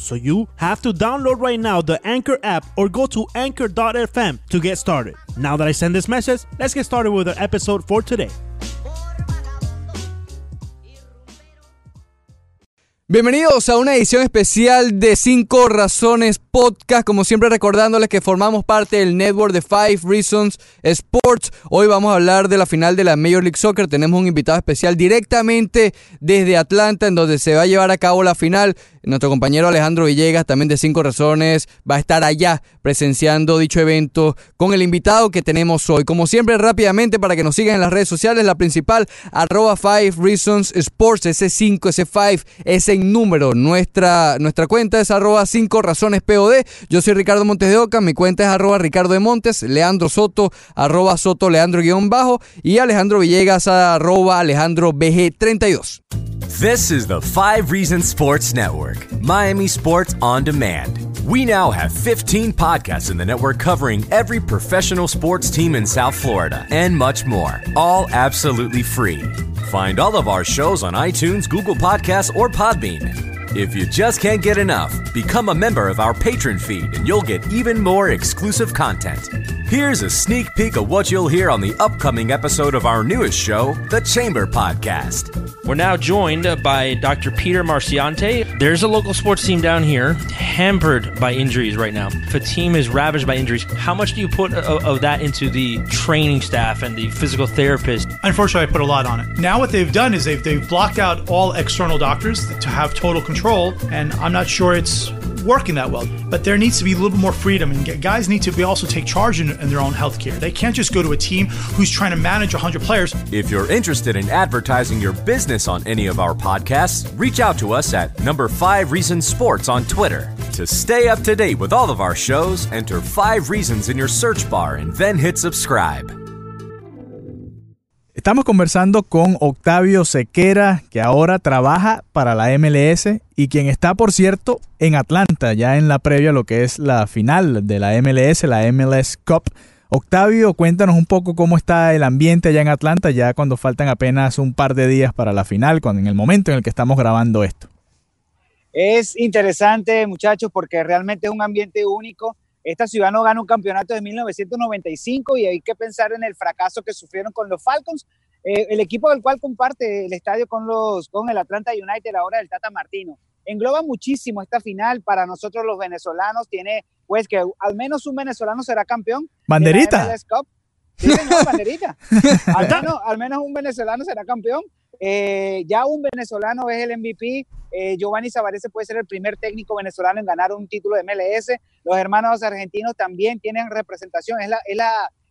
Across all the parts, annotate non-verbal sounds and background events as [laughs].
So you have to download right now the Anchor app or go to anchor.fm to get started. Now that I send this message, let's get started with our episode for today. Bienvenidos a una edición especial de 5 Razones Podcast. Como siempre recordándoles que formamos parte del network de Five Reasons Sports. Hoy vamos a hablar de la final de la Major League Soccer. Tenemos un invitado especial directamente desde Atlanta en donde se va a llevar a cabo la final. Nuestro compañero Alejandro Villegas, también de 5 Razones, va a estar allá presenciando dicho evento con el invitado que tenemos hoy. Como siempre, rápidamente para que nos sigan en las redes sociales, la principal, arroba Five Reasons Sports, ese 5, ese 5, ese número. Nuestra, nuestra cuenta es arroba 5 razones POD. Yo soy Ricardo Montes de Oca, mi cuenta es arroba Ricardo de Montes, Leandro Soto, arroba Soto Leandro guion bajo y Alejandro Villegas arroba Alejandro BG32. This is the Five Reasons Sports Network, Miami Sports on Demand. We now have 15 podcasts in the network covering every professional sports team in South Florida and much more, all absolutely free. Find all of our shows on iTunes, Google Podcasts, or Podbean. If you just can't get enough, become a member of our patron feed and you'll get even more exclusive content. Here's a sneak peek of what you'll hear on the upcoming episode of our newest show, The Chamber Podcast. We're now joined by Dr. Peter Marciante. There's a local sports team down here hampered by injuries right now. If a team is ravaged by injuries, how much do you put of, of that into the training staff and the physical therapist? Unfortunately, I put a lot on it. Now, what they've done is they've, they've blocked out all external doctors to have total control, and I'm not sure it's working that well. But there needs to be a little bit more freedom, and guys need to be also take charge in, in their own health care. They can't just go to a team who's trying to manage 100 players. If you're interested in advertising your business on any of our podcasts, reach out to us at number 5 Reasons Sports on Twitter. To stay up to date with all of our shows, enter 5 Reasons in your search bar and then hit subscribe. Estamos conversando con Octavio Sequera, que ahora trabaja para la MLS y quien está, por cierto, en Atlanta, ya en la previa a lo que es la final de la MLS, la MLS Cup. Octavio, cuéntanos un poco cómo está el ambiente allá en Atlanta, ya cuando faltan apenas un par de días para la final, cuando, en el momento en el que estamos grabando esto. Es interesante, muchachos, porque realmente es un ambiente único esta ciudad no gana un campeonato de 1995 y hay que pensar en el fracaso que sufrieron con los Falcons, eh, el equipo del cual comparte el estadio con, los, con el Atlanta United ahora del Tata Martino. Engloba muchísimo esta final para nosotros los venezolanos. Tiene, pues, que al menos un venezolano será campeón. Banderita. Sí, banderita. [laughs] al, menos, al menos un venezolano será campeón. Eh, ya un venezolano es el MVP. Eh, Giovanni Savarese puede ser el primer técnico venezolano en ganar un título de MLS. Los hermanos argentinos también tienen representación. Es,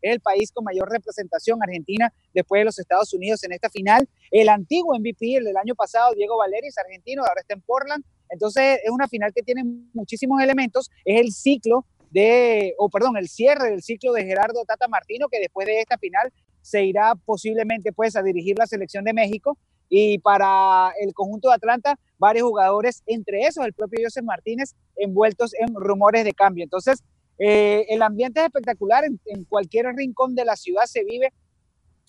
el país con mayor representación, Argentina, después de los Estados Unidos en esta final. El antiguo MVP, el del año pasado, Diego Valeri, es argentino, ahora está en Portland. Entonces es una final que tiene muchísimos elementos. Es el ciclo de, o perdón, el cierre del ciclo de Gerardo Tata Martino, que después de esta final se irá posiblemente pues a dirigir la selección de México y para el conjunto de Atlanta varios jugadores, entre esos el propio José Martínez, envueltos en rumores de cambio. Entonces, eh, el ambiente es espectacular, en, cualquier rincón de la ciudad se vive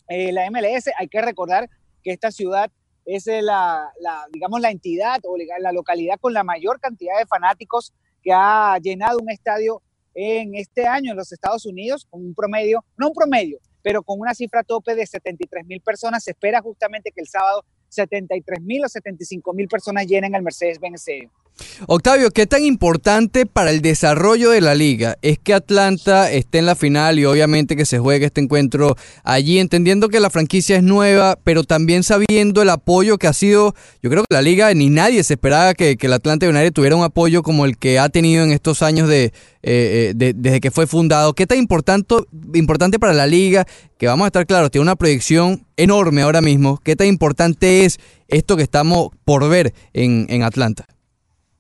eh, la MLS. Hay que recordar que esta ciudad es la, la, digamos, la entidad o la localidad con la mayor cantidad de fanáticos que ha llenado un estadio en este año en los Estados Unidos, con un promedio, no un promedio, pero con una cifra tope de 73 mil personas. Se espera justamente que el sábado 73 mil o 75 mil personas llenen el Mercedes-Benz Octavio, ¿qué tan importante para el desarrollo de la liga es que Atlanta esté en la final y obviamente que se juegue este encuentro allí, entendiendo que la franquicia es nueva, pero también sabiendo el apoyo que ha sido, yo creo que la liga ni nadie se esperaba que, el Atlanta United tuviera un apoyo como el que ha tenido en estos años de, eh, eh, desde que fue fundado. ¿Qué tan importante, importante para la liga, que vamos a estar claros, tiene una proyección enorme ahora mismo, qué tan importante es esto que estamos por ver en, en Atlanta?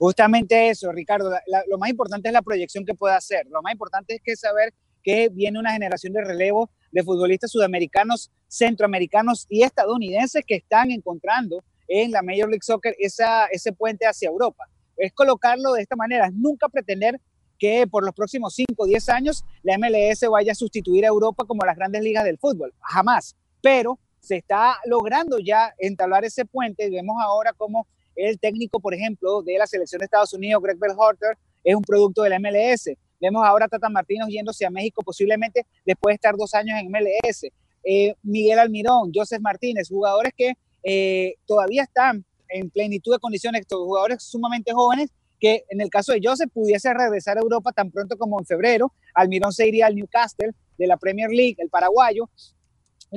Justamente eso, Ricardo. lo más importante es la proyección que puede hacer. Lo más importante es que saber que viene una generación de relevo de futbolistas sudamericanos, centroamericanos y estadounidenses que están encontrando en la Major League Soccer ese puente hacia Europa. Es colocarlo de esta manera, nunca pretender que por los próximos 5 o 10 años la MLS vaya a sustituir a Europa como las grandes ligas del fútbol, jamás. Pero se está logrando ya entablar ese puente y vemos ahora como el técnico, por ejemplo, de la selección de Estados Unidos, Greg Berhalter, es un producto de la MLS. Vemos ahora a Tata Martínez yéndose a México posiblemente después de estar dos años en MLS. Eh, Miguel Almirón, Joseph Martínez, jugadores que eh, todavía están en plenitud de condiciones, jugadores sumamente jóvenes que en el caso de Joseph pudiese regresar a Europa tan pronto como en febrero. Almirón se iría al Newcastle de la Premier League, el paraguayo,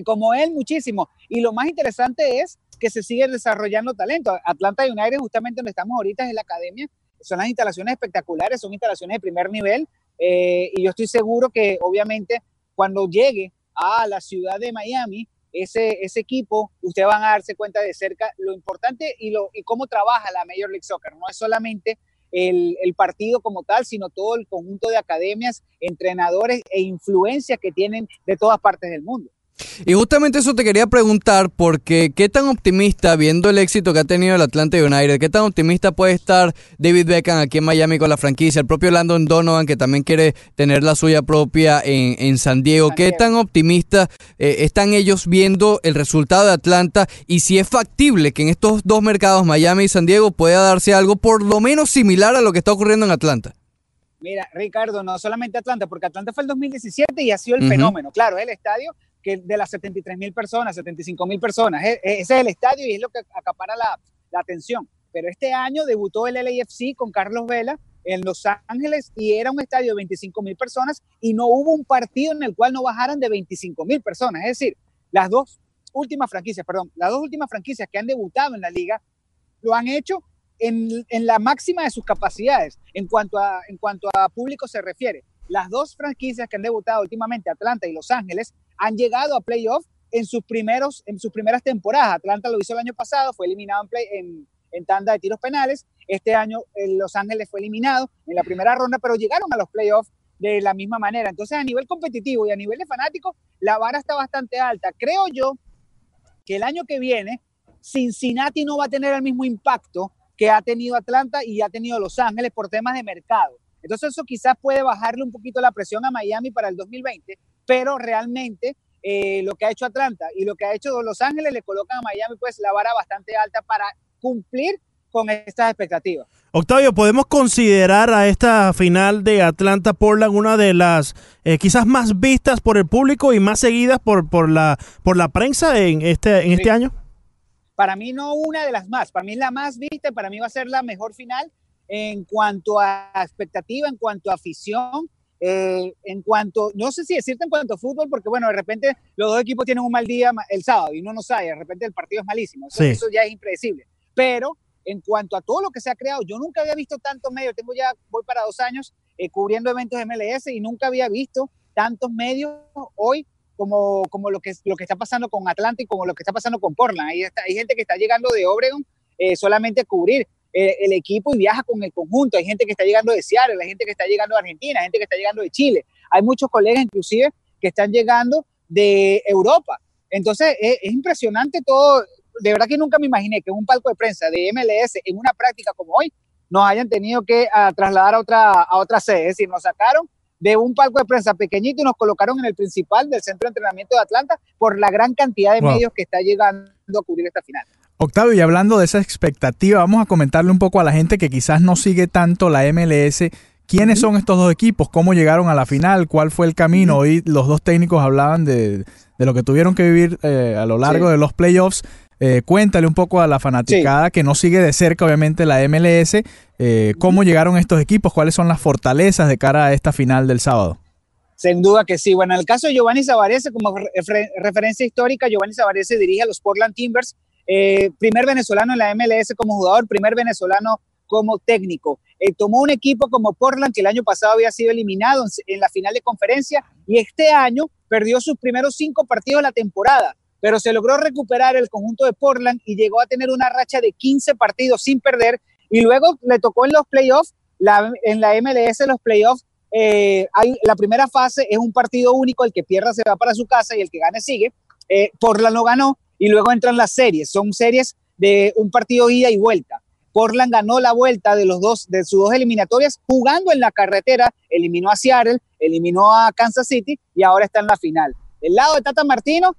como él muchísimo. Y lo más interesante es que se sigue desarrollando talento. Atlanta United, justamente donde estamos ahorita, es la academia. Son las instalaciones espectaculares, son instalaciones de primer nivel. Eh, y yo estoy seguro que obviamente cuando llegue a la ciudad de Miami, ese, ese equipo, ustedes van a darse cuenta de cerca lo importante y, lo, y cómo trabaja la Major League Soccer. No es solamente el, el, partido como tal, sino todo el conjunto de academias, entrenadores e influencias que tienen de todas partes del mundo. Y justamente eso te quería preguntar, porque qué tan optimista, viendo el éxito que ha tenido el Atlanta United, qué tan optimista puede estar David Beckham aquí en Miami con la franquicia, el propio Landon Donovan, que también quiere tener la suya propia en, en San Diego, qué tan optimista eh, están ellos viendo el resultado de Atlanta y si es factible que en estos dos mercados, Miami y San Diego, pueda darse algo por lo menos similar a lo que está ocurriendo en Atlanta. Mira, Ricardo, no solamente Atlanta, porque Atlanta fue el 2017 y ha sido el fenómeno. Claro, el estadio que de las 73 mil personas, 75 mil personas. E, e, ese es el estadio y es lo que acapara la, la atención. Pero este año debutó el LAFC con Carlos Vela en Los Ángeles y era un estadio de 25 mil personas y no hubo un partido en el cual no bajaran de 25 mil personas. Es decir, las dos últimas franquicias, perdón, las dos últimas franquicias que han debutado en la liga lo han hecho en, en la máxima de sus capacidades en cuanto, a, en cuanto a público se refiere. Las dos franquicias que han debutado últimamente, Atlanta y Los Ángeles, han llegado a playoff en sus, primeros, en sus primeras temporadas. Atlanta lo hizo el año pasado, fue eliminado en, play, en, en tanda de tiros penales. Este año Los Ángeles fue eliminado en la primera ronda, pero llegaron a los playoffs de la misma manera. Entonces, a nivel competitivo y a nivel de fanáticos, la vara está bastante alta. Creo yo que el año que viene, Cincinnati no va a tener el mismo impacto que ha tenido Atlanta y ha tenido Los Ángeles por temas de mercado. Entonces, eso quizás puede bajarle un poquito la presión a Miami para el 2020, pero realmente eh, lo que ha hecho Atlanta y lo que ha hecho Los Ángeles le colocan a Miami pues la vara bastante alta para cumplir con estas expectativas. Octavio, ¿podemos considerar a esta final de Atlanta-Portland una de las eh, quizás más vistas por el público y más seguidas por, por, la, por la prensa en este, en este año? Para mí no una de las más, para mí la más vista, para mí va a ser la mejor final en cuanto a expectativa, en cuanto a afición, eh, en cuanto, no sé si decirte en cuanto a fútbol, porque bueno, de repente los dos equipos tienen un mal día el sábado y uno no sabe, de repente el partido es malísimo, eso, ya es impredecible. Pero en cuanto a todo lo que se ha creado, yo nunca había visto tantos medios, tengo ya, voy para dos años eh, cubriendo eventos de MLS y nunca había visto tantos medios hoy como, como lo, que, lo que está pasando con Atlanta y como lo que está pasando con Portland. Ahí está, hay gente que está llegando de Obregon eh, solamente a cubrir. Eh, el equipo y viaja con el conjunto. Hay gente que está llegando de Seattle, hay gente que está llegando de Argentina, hay gente que está llegando de Chile. Hay muchos colegas inclusive que están llegando de Europa. Entonces es, impresionante todo. De verdad que nunca me imaginé que un palco de prensa de MLS en una práctica como hoy nos hayan tenido que ah, trasladar a otra, a otra sede. Es decir, nos sacaron de un palco de prensa pequeñito y nos colocaron en el principal del centro de entrenamiento de Atlanta por la gran cantidad de medios que está llegando a cubrir esta final. Octavio, y hablando de esa expectativa, vamos a comentarle un poco a la gente que quizás no sigue tanto la MLS. ¿Quiénes son estos dos equipos? ¿Cómo llegaron a la final? ¿Cuál fue el camino? Hoy los dos técnicos hablaban de, lo que tuvieron que vivir eh, a lo largo de los playoffs. Eh, cuéntale un poco a la fanaticada que no sigue de cerca, obviamente, la MLS. Eh, ¿Cómo llegaron estos equipos? ¿Cuáles son las fortalezas de cara a esta final del sábado? Sin duda que sí. Bueno, en el caso de Giovanni Zavarese, como referencia histórica, Giovanni Zavarese dirige a los Portland Timbers eh, primer venezolano en la MLS como jugador, primer venezolano como técnico. Eh, tomó un equipo como Portland, que el año pasado había sido eliminado en, la final de conferencia, y este año perdió sus primeros cinco partidos de la temporada, pero se logró recuperar el conjunto de Portland y llegó a tener una racha de 15 partidos sin perder Y luego le tocó en los playoffs, en la MLS los playoffs, eh, hay, la primera fase es un partido único, el que pierda se va para su casa y el que gane sigue. Eh, Portland lo ganó y luego entran las series, son series de un partido ida y vuelta. Portland ganó la vuelta de los dos de sus dos eliminatorias jugando en la carretera, eliminó a Seattle, eliminó a Kansas City y ahora está en la final. Del lado de Tata Martino,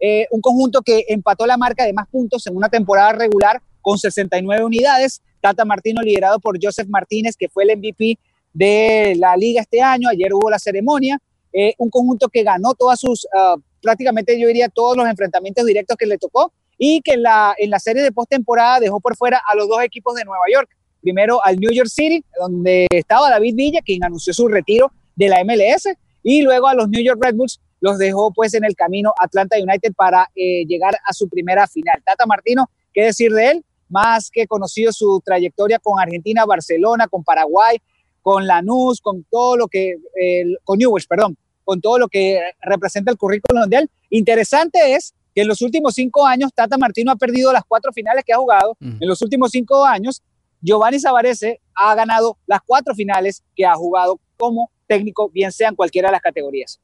eh, un conjunto que empató la marca de más puntos en una temporada regular con 69 unidades. Tata Martino liderado por Joseph Martínez, que fue el MVP de la liga este año. Ayer hubo la ceremonia. Eh, un conjunto que ganó todas sus, ah, prácticamente yo diría todos los enfrentamientos directos que le tocó y que en la, en la serie de postemporada dejó por fuera a los dos equipos de Nueva York. Primero al New York City, donde estaba David Villa, quien anunció su retiro de la MLS, y luego a los New York Red Bulls los dejó pues en el camino Atlanta United para eh, llegar a su primera final. Tata Martino, ¿qué decir de él? Más que conocido su trayectoria con Argentina, Barcelona, con Paraguay, con Lanús, con todo lo que, con Newell's, perdón, con todo lo que representa el currículum de él. Interesante es que en los últimos cinco años Tata Martino ha perdido las cuatro finales que ha jugado. En los últimos cinco años, Giovanni Savarese ha ganado las cuatro finales que ha jugado como técnico, bien sea en cualquiera de las categorías.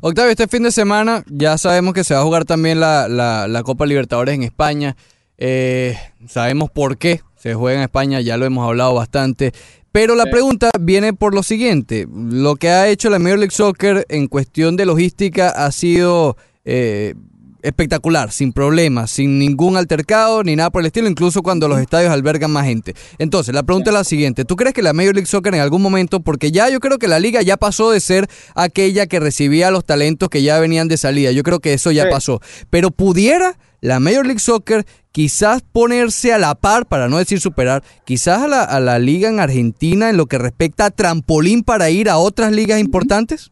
Octavio, este fin de semana ya sabemos que se va a jugar también la, Copa Libertadores en España. Eh, sabemos por qué se juega en España, ya lo hemos hablado bastante. Pero la pregunta viene por lo siguiente. Lo que ha hecho la Major League Soccer en cuestión de logística ha sido eh, espectacular, sin problemas, sin ningún altercado ni nada por el estilo, incluso cuando los estadios albergan más gente. Entonces, la pregunta es la siguiente, ¿tú crees que la Major League Soccer en algún momento, porque ya yo creo que la liga ya pasó de ser aquella que recibía los talentos que ya venían de salida, yo creo que eso ya pasó, pero pudiera la Major League Soccer quizás ponerse a la par, para no decir superar, quizás a la, a la liga en Argentina en lo que respecta a trampolín para ir a otras ligas importantes?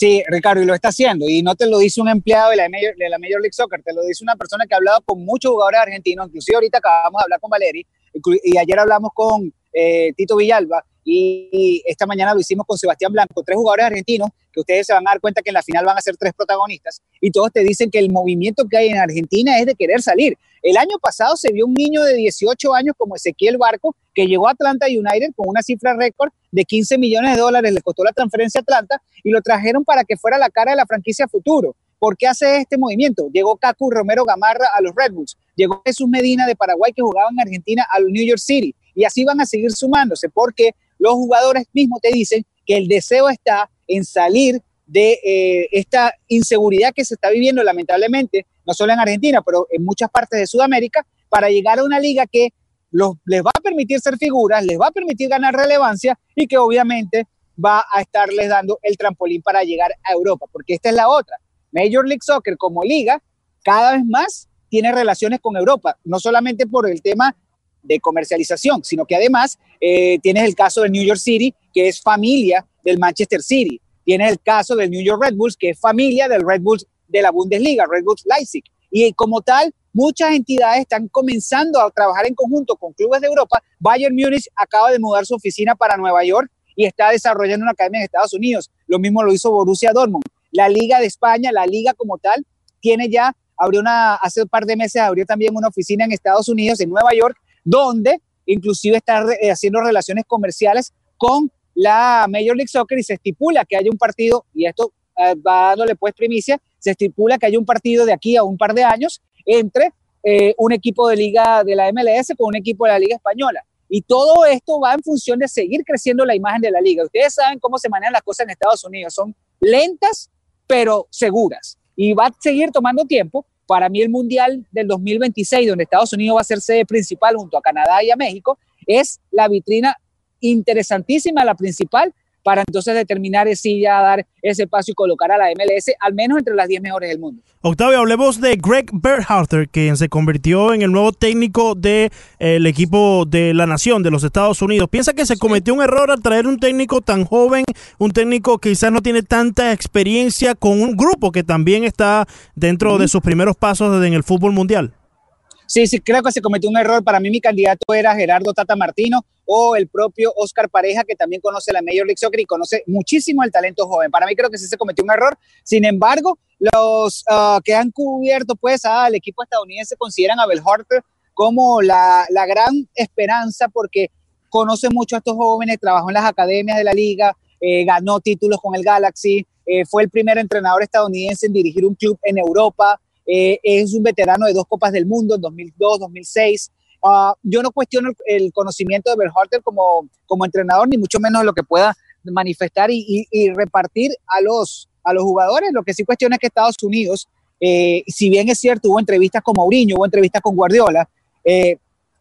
Sí, Ricardo, y lo está haciendo. Y no te lo dice un empleado de la, Major, de la Major League Soccer, te lo dice una persona que ha hablado con muchos jugadores argentinos. Inclusive ahorita acabamos de hablar con Valeri y ayer hablamos con eh, Tito Villalba y, esta mañana lo hicimos con Sebastián Blanco, tres jugadores argentinos que ustedes se van a dar cuenta que en la final van a ser tres protagonistas y todos te dicen que el movimiento que hay en Argentina es de querer salir. El año pasado se vio un niño de 18 años como Ezequiel Barco que llegó a Atlanta United con una cifra récord de 15 millones de dólares, le costó la transferencia a Atlanta y lo trajeron para que fuera la cara de la franquicia futuro. ¿Por qué hace este movimiento? Llegó Cacu Romero Gamarra a los Red Bulls, llegó Jesús Medina de Paraguay que jugaba en Argentina a los New York City y así van a seguir sumándose porque los jugadores mismos te dicen que el deseo está en salir de eh, esta inseguridad que se está viviendo lamentablemente, no solo en Argentina, pero en muchas partes de Sudamérica, para llegar a una liga que los, les va a permitir ser figuras, les va a permitir ganar relevancia y que obviamente va a estarles dando el trampolín para llegar a Europa, porque esta es la otra. Major League Soccer como liga cada vez más tiene relaciones con Europa, no solamente por el tema de comercialización, sino que además eh, tienes el caso del New York City, que es familia del Manchester City. Tienes el caso del New York Red Bulls, que es familia del Red Bulls de la Bundesliga, Red Bulls Leipzig. Y como tal, muchas entidades están comenzando a trabajar en conjunto con clubes de Europa. Bayern Múnich acaba de mudar su oficina para Nueva York y está desarrollando una academia en Estados Unidos. Lo mismo lo hizo Borussia Dortmund. La Liga de España, la Liga como tal, tiene ya, abrió una, hace un par de meses abrió también una oficina en Estados Unidos, en Nueva York, donde inclusive está eh, haciendo relaciones comerciales con la Major League Soccer y se estipula que haya un partido, y esto eh, va dándole pues primicia, se estipula que haya un partido de aquí a un par de años entre eh, un equipo de liga de la MLS con un equipo de la liga española. Y todo esto va en función de seguir creciendo la imagen de la liga. Ustedes saben cómo se manejan las cosas en Estados Unidos. Son lentas, pero seguras. Y va a seguir tomando tiempo, para mí el Mundial del 2026, donde Estados Unidos va a ser sede principal junto a Canadá y a México, es la vitrina interesantísima, la principal, para entonces determinar si ya dar ese paso y colocar a la MLS al menos entre las 10 mejores del mundo. Octavio, hablemos de Greg Berhalter, quien se convirtió en el nuevo técnico del de, equipo de la nación de los Estados Unidos. ¿Piensa que se cometió un error al traer un técnico tan joven, un técnico que quizás no tiene tanta experiencia con un grupo que también está dentro de sus primeros pasos en el fútbol mundial? Sí, sí, creo que se cometió un error. Para mí mi candidato era Gerardo Tata Martino o el propio Oscar Pareja, que también conoce la Major League Soccer y conoce muchísimo el talento joven. Para mí creo que sí se cometió un error. Sin embargo, los ah, que han cubierto pues al equipo estadounidense consideran a Bel como la, la gran esperanza porque conoce mucho a estos jóvenes, trabajó en las academias de la liga, eh, ganó títulos con el Galaxy, eh, fue el primer entrenador estadounidense en dirigir un club en Europa, eh, es un veterano de dos Copas del Mundo en 2002, 2006. Ah, yo no cuestiono el, conocimiento de Berhalter como, como entrenador, ni mucho menos lo que pueda manifestar y, repartir a los, a los jugadores. Lo que sí cuestiono es que Estados Unidos, si bien es cierto, hubo entrevistas con Mourinho, hubo entrevistas con Guardiola,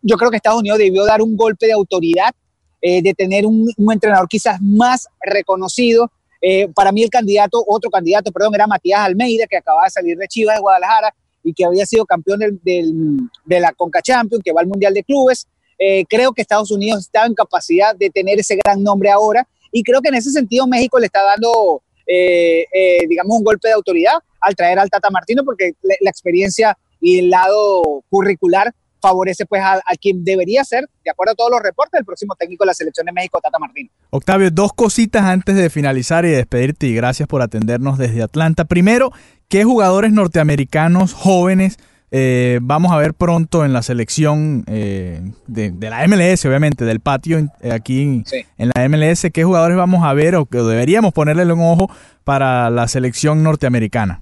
yo creo que Estados Unidos debió dar un golpe de autoridad eh, de tener un, entrenador quizás más reconocido. Eh, para mí el candidato, otro candidato, perdón, era Matías Almeida, que acababa de salir de Chivas de Guadalajara y que había sido campeón del, de la Conca Champions, que va al Mundial de Clubes. Eh, creo que Estados Unidos está en capacidad de tener ese gran nombre ahora y creo que en ese sentido México le está dando, digamos, un golpe de autoridad al traer al Tata Martino porque la experiencia y el lado curricular favorece pues a, quien debería ser, de acuerdo a todos los reportes, el próximo técnico de la selección de México, Tata Martino. Octavio, dos cositas antes de finalizar y despedirte y gracias por atendernos desde Atlanta. Primero, ¿qué jugadores norteamericanos jóvenes eh, vamos a ver pronto en la selección eh, de, la MLS, obviamente, del patio eh, aquí en la MLS? ¿Qué jugadores vamos a ver o que deberíamos ponerle un ojo para la selección norteamericana?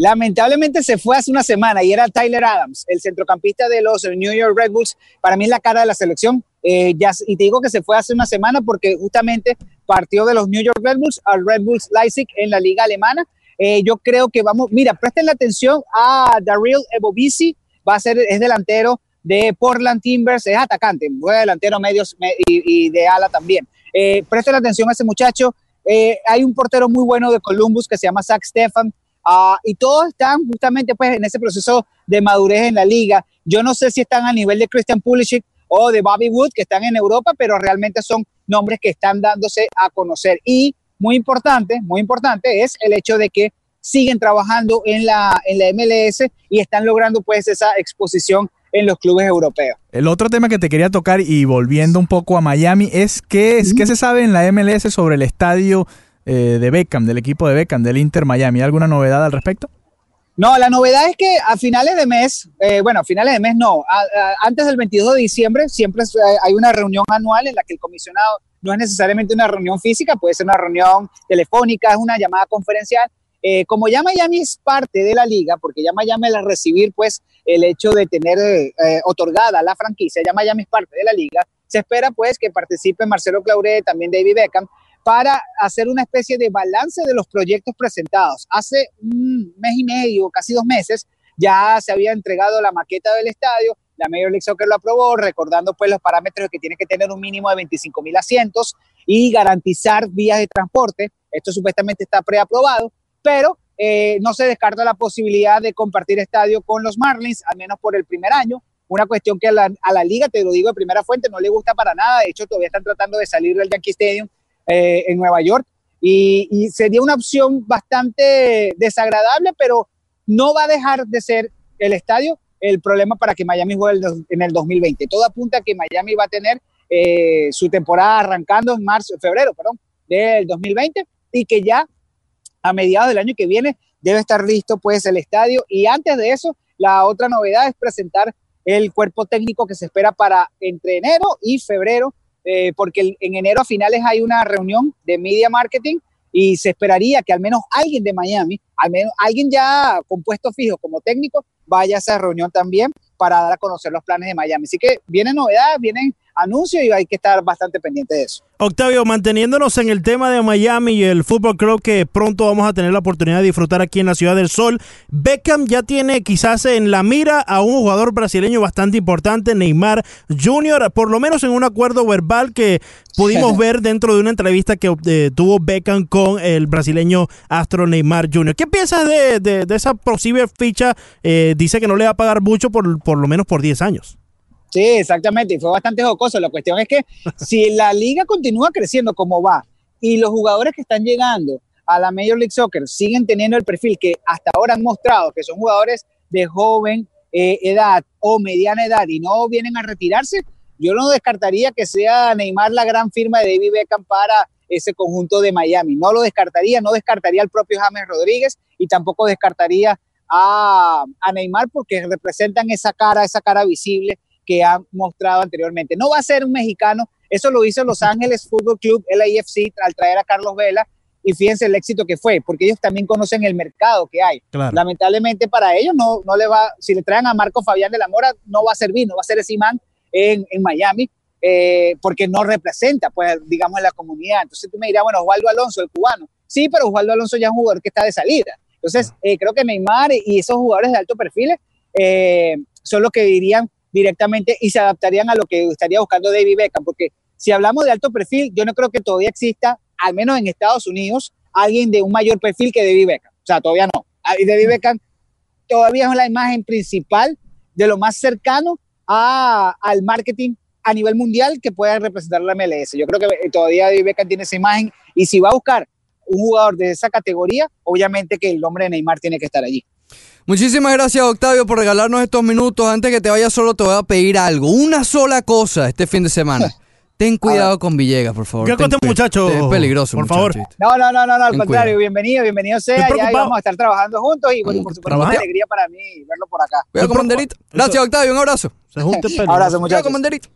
Lamentablemente se fue hace una semana y era Tyler Adams, el centrocampista de los New York Red Bulls. Para mí es la cara de la selección. Eh, ya, y te digo que se fue hace una semana porque justamente partió de los New York Red Bulls al Red Bulls Leipzig en la liga alemana. Eh, yo creo que vamos, mira, presten la atención a Daryl Ebovici, va a ser, es delantero de Portland Timbers, es atacante, fue delantero medio y, de ala también. Eh, presten atención a ese muchacho. Eh, hay un portero muy bueno de Columbus que se llama Zach Stefan, Ah, y todos están justamente pues en ese proceso de madurez en la liga. Yo no sé si están a nivel de Christian Pulisic o de Bobby Wood, que están en Europa, pero realmente son nombres que están dándose a conocer. Y muy importante, muy importante es el hecho de que siguen trabajando en la, en la MLS y están logrando pues esa exposición en los clubes europeos. El otro tema que te quería tocar y volviendo un poco a Miami es qué, es, ¿qué se sabe en la MLS sobre el estadio eh, de Beckham, del equipo de Beckham, del Inter Miami. ¿Alguna novedad al respecto? No, la novedad es que a finales de mes, eh, bueno, a finales de mes no, antes del 22 de diciembre siempre eh, hay una reunión anual en la que el comisionado no es necesariamente una reunión física, puede ser una reunión telefónica, es una llamada conferencial. como ya Miami es parte de la liga, porque ya Miami al recibir pues el hecho de tener otorgada la franquicia, ya Miami es parte de la liga, se espera pues que participe Marcelo Claure, también David Beckham, para hacer una especie de balance de los proyectos presentados. Hace un mes y medio, casi dos meses, ya se había entregado la maqueta del estadio, la Major League Soccer lo aprobó, recordando pues los parámetros que tiene que tener un mínimo de 25 mil asientos y garantizar vías de transporte. Esto supuestamente está preaprobado, pero eh, no se descarta la posibilidad de compartir estadio con los Marlins, al menos por el primer año. Una cuestión que a la, a la liga, te lo digo de primera fuente, no le gusta para nada. De hecho, todavía están tratando de salir del Yankee Stadium eh, en Nueva York. Y, sería una opción bastante desagradable, pero no va a dejar de ser el estadio el problema para que Miami juegue en el 2020. Todo apunta a que Miami va a tener eh, su temporada arrancando en marzo, febrero, perdón, del 2020 y que ya a mediados del año que viene debe estar listo pues el estadio y antes de eso la otra novedad es presentar el cuerpo técnico que se espera para entre enero y febrero eh, porque en enero a finales hay una reunión de media marketing y se esperaría que al menos alguien de Miami, al menos alguien ya compuesto fijo como técnico, vaya a esa reunión también para dar a conocer los planes de Miami. Así que vienen novedades, vienen anuncios y hay que estar bastante pendiente de eso. Octavio, manteniéndonos en el tema de Miami y el fútbol, creo que pronto vamos a tener la oportunidad de disfrutar aquí en la Ciudad del Sol. Beckham ya tiene quizás en la mira a un jugador brasileño bastante importante, Neymar Jr., por lo menos en un acuerdo verbal que pudimos ver dentro de una entrevista que eh, tuvo Beckham con el brasileño astro Neymar Jr. ¿Qué piensas de, esa posible ficha? Eh, dice que no le va a pagar mucho por, por lo menos por 10 años. Sí, exactamente, y fue bastante jocoso. La cuestión es que [laughs] si la liga continúa creciendo como va y los jugadores que están llegando a la Major League Soccer siguen teniendo el perfil que hasta ahora han mostrado, que son jugadores de joven eh, edad o mediana edad y no vienen a retirarse, yo no descartaría que sea Neymar la gran firma de David Beckham para ese conjunto de Miami. No lo descartaría, no descartaría al propio James Rodríguez y tampoco descartaría a, a Neymar porque representan esa cara, esa cara visible que han mostrado anteriormente. No va a ser un mexicano, eso lo hizo Los Ángeles Fútbol Club, LAFC, al traer a Carlos Vela, y fíjense el éxito que fue, porque ellos también conocen el mercado que hay. Claro. Lamentablemente para ellos no, no le va, si le traen a Marco Fabián de la Mora, no va a servir, no va a ser ese imán en, en Miami, eh, porque no representa, pues, digamos, la comunidad. Entonces tú me dirás, bueno, Osvaldo Alonso, el cubano. Sí, pero Osvaldo Alonso ya es un jugador que está de salida. Entonces, eh, creo que Neymar y esos jugadores de alto perfil eh, son los que dirían directamente y se adaptarían a lo que estaría buscando David Beckham, porque si hablamos de alto perfil, yo no creo que todavía exista, al menos en Estados Unidos, alguien de un mayor perfil que David Beckham. O sea, todavía no. Ah, David Beckham todavía es la imagen principal de lo más cercano a, al marketing a nivel mundial que pueda representar la MLS. Yo creo que eh, todavía David Beckham tiene esa imagen y si va a buscar un jugador de esa categoría, obviamente que el nombre de Neymar tiene que estar allí. Muchísimas gracias, Octavio, por regalarnos estos minutos. Antes que te vayas solo, te voy a pedir algo. Una sola cosa este fin de semana. [laughs] Ten cuidado con Villegas, por favor. ¿Qué acote, cuidado. muchacho? Es peligroso, Por muchacho, favor. No, no, no, no, no al Ten contrario, cuidado. bienvenido, bienvenido sea, ya vamos a estar trabajando juntos y bueno, por supuesto, una alegría para mí verlo por acá. Cuidado con banderita. Gracias, Octavio. Un abrazo. Se junte pelo. Abrazo, Cuidado muchachos. con banderita.